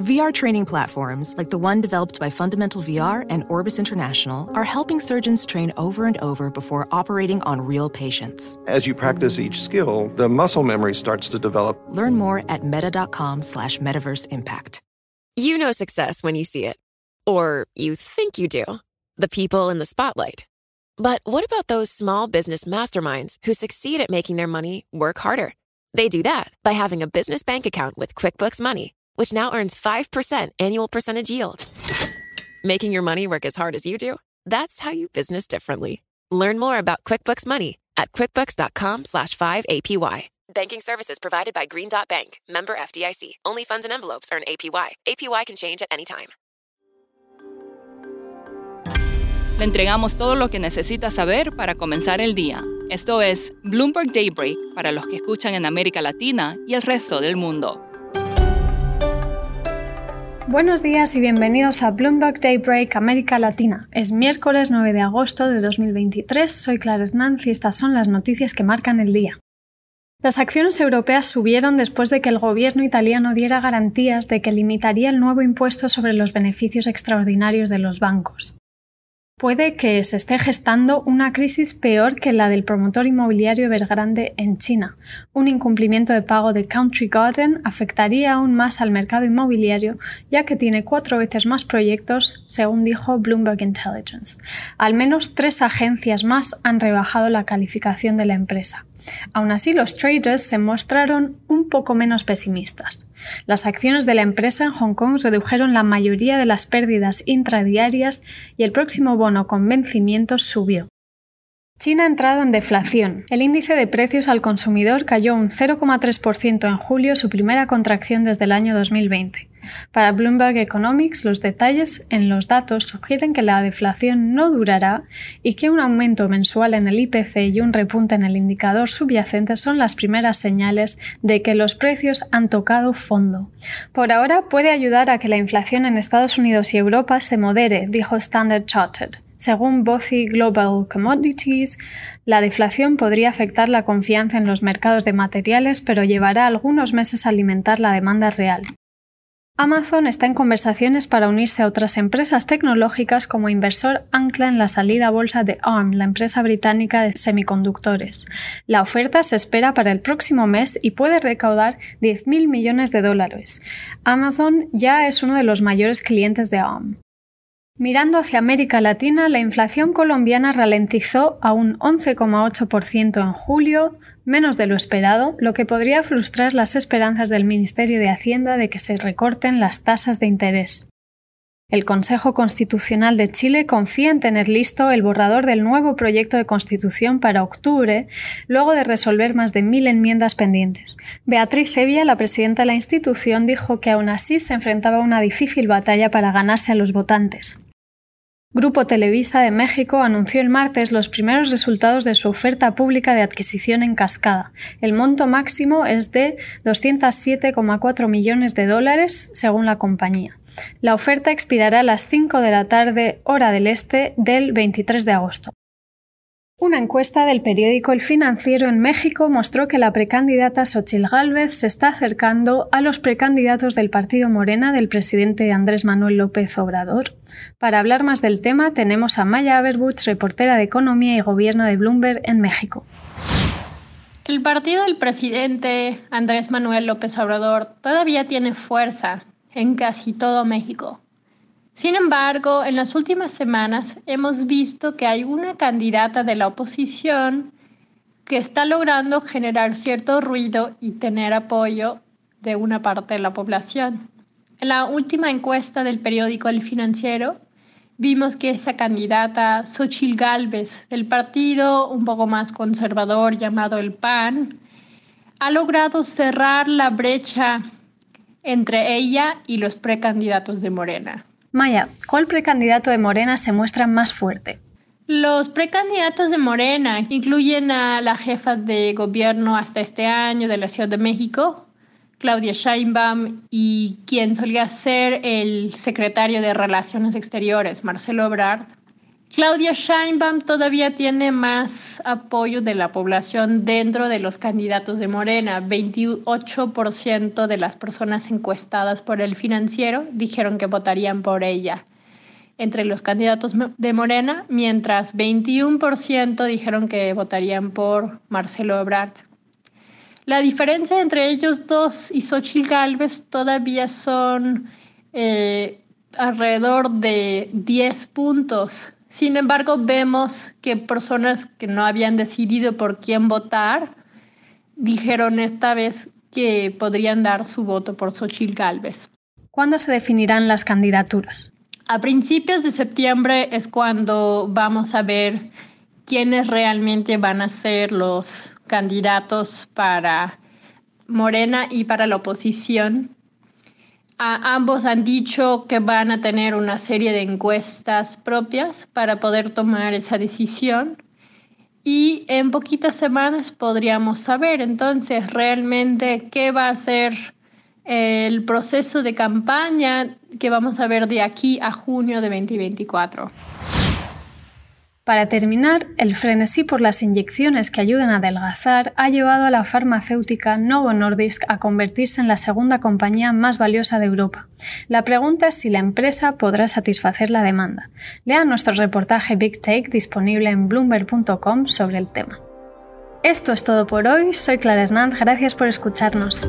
VR training platforms, like the one developed by Fundamental VR and Orbis International, are helping surgeons train over and over before operating on real patients. As you practice each skill, the muscle memory starts to develop. Learn more at meta.com slash metaverse impact. You know success when you see it. Or you think you do. The people in the spotlight. But what about those small business masterminds who succeed at making their money work harder? They do that by having a business bank account with QuickBooks Money which now earns 5% annual percentage yield. Making your money work as hard as you do? That's how you business differently. Learn more about QuickBooks Money at quickbooks.com slash 5APY. Banking services provided by Green Dot Bank, member FDIC. Only funds and envelopes earn APY. APY can change at any time. Le entregamos todo lo que necesita saber para comenzar el día. Esto es Bloomberg Daybreak para los que escuchan en América Latina y el resto del mundo. Buenos días y bienvenidos a Bloomberg Daybreak América Latina. Es miércoles 9 de agosto de 2023. Soy Clara Hernández y estas son las noticias que marcan el día. Las acciones europeas subieron después de que el gobierno italiano diera garantías de que limitaría el nuevo impuesto sobre los beneficios extraordinarios de los bancos. Puede que se esté gestando una crisis peor que la del promotor inmobiliario Evergrande en China. Un incumplimiento de pago de Country Garden afectaría aún más al mercado inmobiliario, ya que tiene cuatro veces más proyectos, según dijo Bloomberg Intelligence. Al menos tres agencias más han rebajado la calificación de la empresa. Aún así, los traders se mostraron un poco menos pesimistas. Las acciones de la empresa en Hong Kong redujeron la mayoría de las pérdidas intradiarias y el próximo bono con vencimientos subió. China ha entrado en deflación. El índice de precios al consumidor cayó un 0,3% en julio, su primera contracción desde el año 2020. Para Bloomberg Economics, los detalles en los datos sugieren que la deflación no durará y que un aumento mensual en el IPC y un repunte en el indicador subyacente son las primeras señales de que los precios han tocado fondo. Por ahora puede ayudar a que la inflación en Estados Unidos y Europa se modere, dijo Standard Chartered. Según BOCI Global Commodities, la deflación podría afectar la confianza en los mercados de materiales, pero llevará algunos meses a alimentar la demanda real. Amazon está en conversaciones para unirse a otras empresas tecnológicas como inversor ancla en la salida a bolsa de ARM, la empresa británica de semiconductores. La oferta se espera para el próximo mes y puede recaudar 10.000 millones de dólares. Amazon ya es uno de los mayores clientes de ARM. Mirando hacia América Latina, la inflación colombiana ralentizó a un 11,8% en julio, menos de lo esperado, lo que podría frustrar las esperanzas del Ministerio de Hacienda de que se recorten las tasas de interés. El Consejo Constitucional de Chile confía en tener listo el borrador del nuevo proyecto de constitución para octubre, luego de resolver más de mil enmiendas pendientes. Beatriz Cevia, la presidenta de la institución, dijo que aún así se enfrentaba a una difícil batalla para ganarse a los votantes. Grupo Televisa de México anunció el martes los primeros resultados de su oferta pública de adquisición en cascada. El monto máximo es de 207,4 millones de dólares, según la compañía. La oferta expirará a las 5 de la tarde, hora del este, del 23 de agosto. Una encuesta del periódico El Financiero en México mostró que la precandidata Xochil Gálvez se está acercando a los precandidatos del partido Morena del presidente Andrés Manuel López Obrador. Para hablar más del tema tenemos a Maya Aberbuch, reportera de Economía y Gobierno de Bloomberg en México. El partido del presidente Andrés Manuel López Obrador todavía tiene fuerza en casi todo México. Sin embargo, en las últimas semanas hemos visto que hay una candidata de la oposición que está logrando generar cierto ruido y tener apoyo de una parte de la población. En la última encuesta del periódico El Financiero, vimos que esa candidata, Xochil Gálvez, del partido un poco más conservador llamado el PAN, ha logrado cerrar la brecha entre ella y los precandidatos de Morena. Maya, ¿cuál precandidato de Morena se muestra más fuerte? Los precandidatos de Morena incluyen a la jefa de gobierno hasta este año de la Ciudad de México, Claudia Sheinbaum, y quien solía ser el secretario de Relaciones Exteriores, Marcelo Ebrard. Claudia Scheinbaum todavía tiene más apoyo de la población dentro de los candidatos de Morena. 28% de las personas encuestadas por el financiero dijeron que votarían por ella entre los candidatos de Morena, mientras 21% dijeron que votarían por Marcelo Ebrard. La diferencia entre ellos dos y Xochitl Gálvez todavía son eh, alrededor de 10 puntos. Sin embargo, vemos que personas que no habían decidido por quién votar dijeron esta vez que podrían dar su voto por Xochitl Gálvez. ¿Cuándo se definirán las candidaturas? A principios de septiembre es cuando vamos a ver quiénes realmente van a ser los candidatos para Morena y para la oposición ambos han dicho que van a tener una serie de encuestas propias para poder tomar esa decisión y en poquitas semanas podríamos saber entonces realmente qué va a ser el proceso de campaña que vamos a ver de aquí a junio de 2024. Para terminar, el frenesí por las inyecciones que ayudan a adelgazar ha llevado a la farmacéutica Novo Nordisk a convertirse en la segunda compañía más valiosa de Europa. La pregunta es si la empresa podrá satisfacer la demanda. Lea nuestro reportaje Big Take disponible en bloomberg.com sobre el tema. Esto es todo por hoy. Soy Clara Hernández. Gracias por escucharnos.